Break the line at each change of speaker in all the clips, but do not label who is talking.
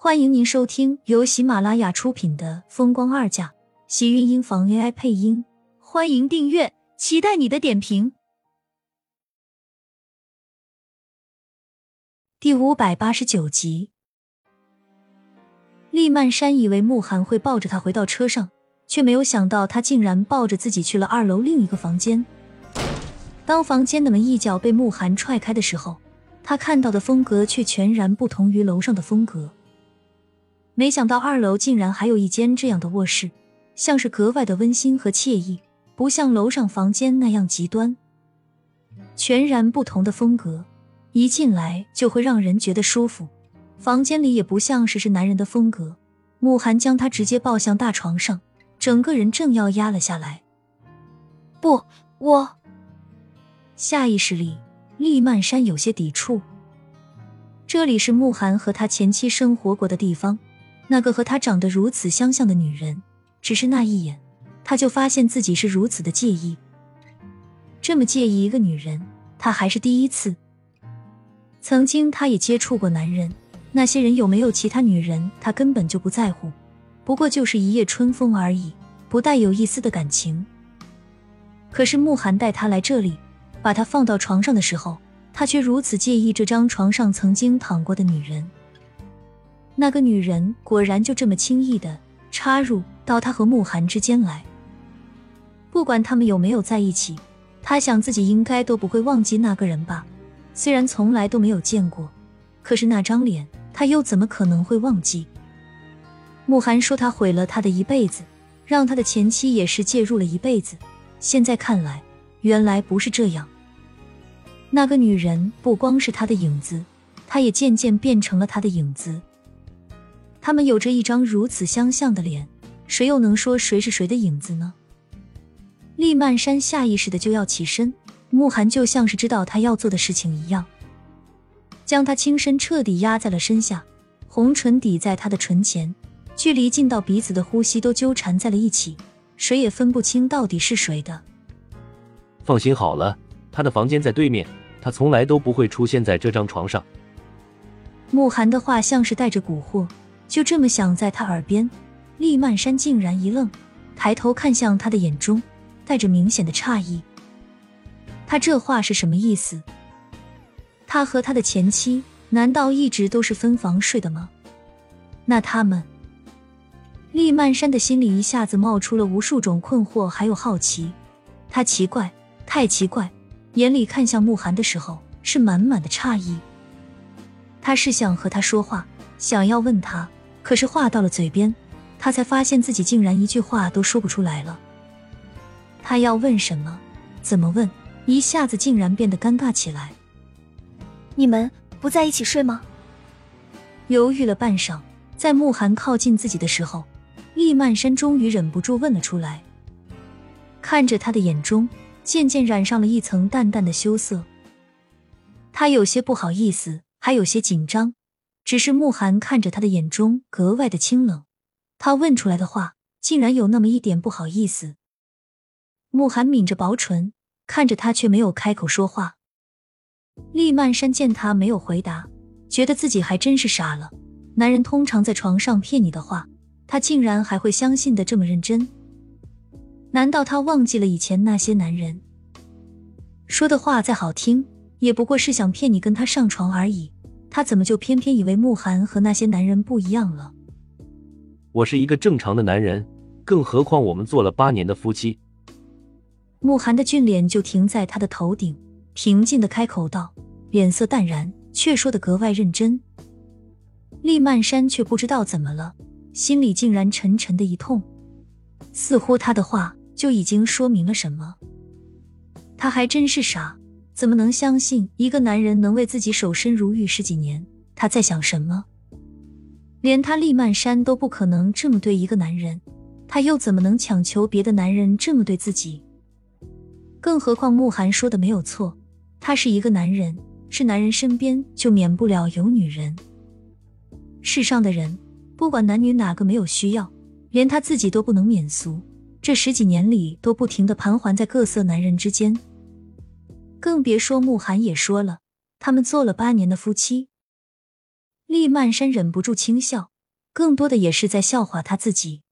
欢迎您收听由喜马拉雅出品的《风光二嫁》，喜运音房 AI 配音。欢迎订阅，期待你的点评。第五百八十九集，厉曼山以为慕寒会抱着他回到车上，却没有想到他竟然抱着自己去了二楼另一个房间。当房间的门一脚被慕寒踹开的时候，他看到的风格却全然不同于楼上的风格。没想到二楼竟然还有一间这样的卧室，像是格外的温馨和惬意，不像楼上房间那样极端。全然不同的风格，一进来就会让人觉得舒服。房间里也不像是是男人的风格。慕寒将他直接抱向大床上，整个人正要压了下来。
不，我
下意识里，厉曼山有些抵触。这里是慕寒和他前妻生活过的地方。那个和他长得如此相像的女人，只是那一眼，他就发现自己是如此的介意。这么介意一个女人，他还是第一次。曾经他也接触过男人，那些人有没有其他女人，他根本就不在乎，不过就是一夜春风而已，不带有一丝的感情。可是慕寒带他来这里，把他放到床上的时候，他却如此介意这张床上曾经躺过的女人。那个女人果然就这么轻易的插入到他和慕寒之间来。不管他们有没有在一起，他想自己应该都不会忘记那个人吧。虽然从来都没有见过，可是那张脸他又怎么可能会忘记？慕寒说他毁了他的一辈子，让他的前妻也是介入了一辈子。现在看来，原来不是这样。那个女人不光是他的影子，他也渐渐变成了他的影子。他们有着一张如此相像的脸，谁又能说谁是谁的影子呢？厉曼山下意识的就要起身，慕寒就像是知道他要做的事情一样，将他轻身彻底压在了身下，红唇抵在他的唇前，距离近到彼此的呼吸都纠缠在了一起，谁也分不清到底是谁的。
放心好了，他的房间在对面，他从来都不会出现在这张床上。
慕寒的话像是带着蛊惑。就这么想在他耳边，厉曼山竟然一愣，抬头看向他的眼中带着明显的诧异。他这话是什么意思？他和他的前妻难道一直都是分房睡的吗？那他们……厉曼山的心里一下子冒出了无数种困惑，还有好奇。他奇怪，太奇怪，眼里看向慕寒的时候是满满的诧异。他是想和他说话，想要问他。可是话到了嘴边，他才发现自己竟然一句话都说不出来了。他要问什么？怎么问？一下子竟然变得尴尬起来。
你们不在一起睡吗？
犹豫了半晌，在慕寒靠近自己的时候，厉曼山终于忍不住问了出来。看着他的眼中渐渐染上了一层淡淡的羞涩，他有些不好意思，还有些紧张。只是慕寒看着他的眼中格外的清冷，他问出来的话竟然有那么一点不好意思。慕寒抿着薄唇，看着他却没有开口说话。厉曼山见他没有回答，觉得自己还真是傻了。男人通常在床上骗你的话，他竟然还会相信的这么认真？难道他忘记了以前那些男人说的话再好听，也不过是想骗你跟他上床而已？他怎么就偏偏以为慕寒和那些男人不一样了？
我是一个正常的男人，更何况我们做了八年的夫妻。
慕寒的俊脸就停在他的头顶，平静的开口道，脸色淡然，却说的格外认真。厉曼山却不知道怎么了，心里竟然沉沉的一痛，似乎他的话就已经说明了什么。他还真是傻。怎么能相信一个男人能为自己守身如玉十几年？他在想什么？连他厉曼山都不可能这么对一个男人，他又怎么能强求别的男人这么对自己？更何况慕寒说的没有错，他是一个男人，是男人身边就免不了有女人。世上的人，不管男女哪个没有需要，连他自己都不能免俗。这十几年里，都不停的盘桓在各色男人之间。更别说慕寒也说了，他们做了八年的夫妻。厉曼山忍不住轻笑，更多的也是在笑话他自己。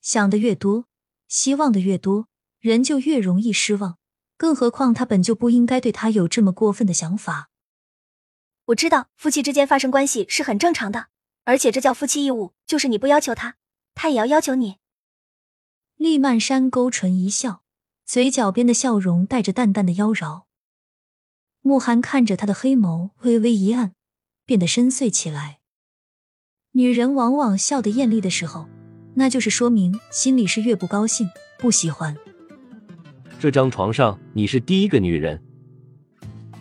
想的越多，希望的越多，人就越容易失望。更何况他本就不应该对他有这么过分的想法。
我知道夫妻之间发生关系是很正常的，而且这叫夫妻义务，就是你不要求他，他也要要求你。
厉曼山勾唇一笑，嘴角边的笑容带着淡淡的妖娆。慕寒看着他的黑眸微微一暗，变得深邃起来。女人往往笑得艳丽的时候，那就是说明心里是越不高兴、不喜欢。
这张床上你是第一个女人。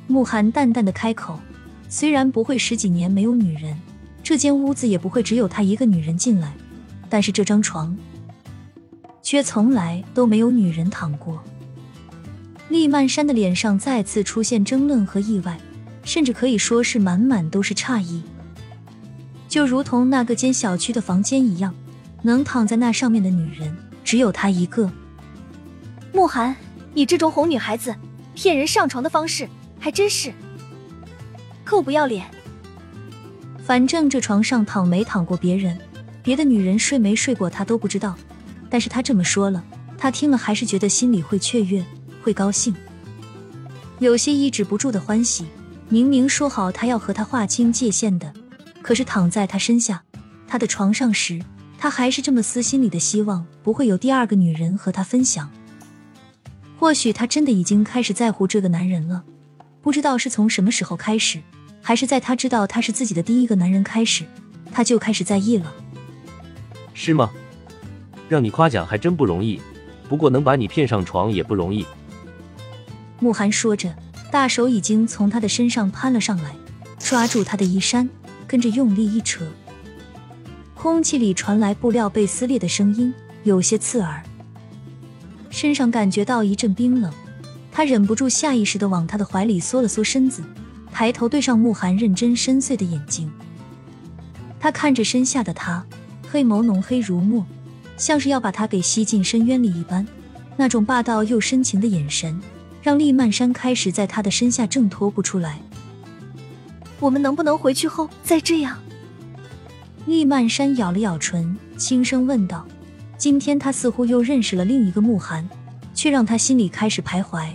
慕寒淡淡的开口，虽然不会十几年没有女人，这间屋子也不会只有她一个女人进来，但是这张床却从来都没有女人躺过。厉曼山的脸上再次出现争论和意外，甚至可以说是满满都是诧异。就如同那个间小区的房间一样，能躺在那上面的女人只有她一个。
慕寒，你这种哄女孩子、骗人上床的方式，还真是够不要脸。
反正这床上躺没躺过别人，别的女人睡没睡过他都不知道，但是他这么说了，他听了还是觉得心里会雀跃。会高兴，有些抑制不住的欢喜。明明说好他要和他划清界限的，可是躺在他身下、他的床上时，他还是这么撕心里的希望不会有第二个女人和他分享。或许他真的已经开始在乎这个男人了，不知道是从什么时候开始，还是在他知道他是自己的第一个男人开始，他就开始在意了。
是吗？让你夸奖还真不容易，不过能把你骗上床也不容易。
慕寒说着，大手已经从他的身上攀了上来，抓住他的衣衫，跟着用力一扯，空气里传来布料被撕裂的声音，有些刺耳。身上感觉到一阵冰冷，他忍不住下意识的往他的怀里缩了缩身子，抬头对上慕寒认真深邃的眼睛。他看着身下的他，黑眸浓黑如墨，像是要把他给吸进深渊里一般，那种霸道又深情的眼神。让厉曼山开始在他的身下挣脱不出来。
我们能不能回去后再这样？
厉曼山咬了咬唇，轻声问道。今天他似乎又认识了另一个慕寒，却让他心里开始徘徊。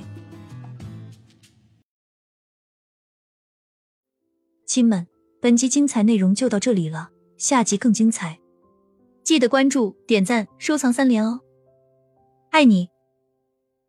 亲们，本集精彩内容就到这里了，下集更精彩，记得关注、点赞、收藏三连哦！爱你。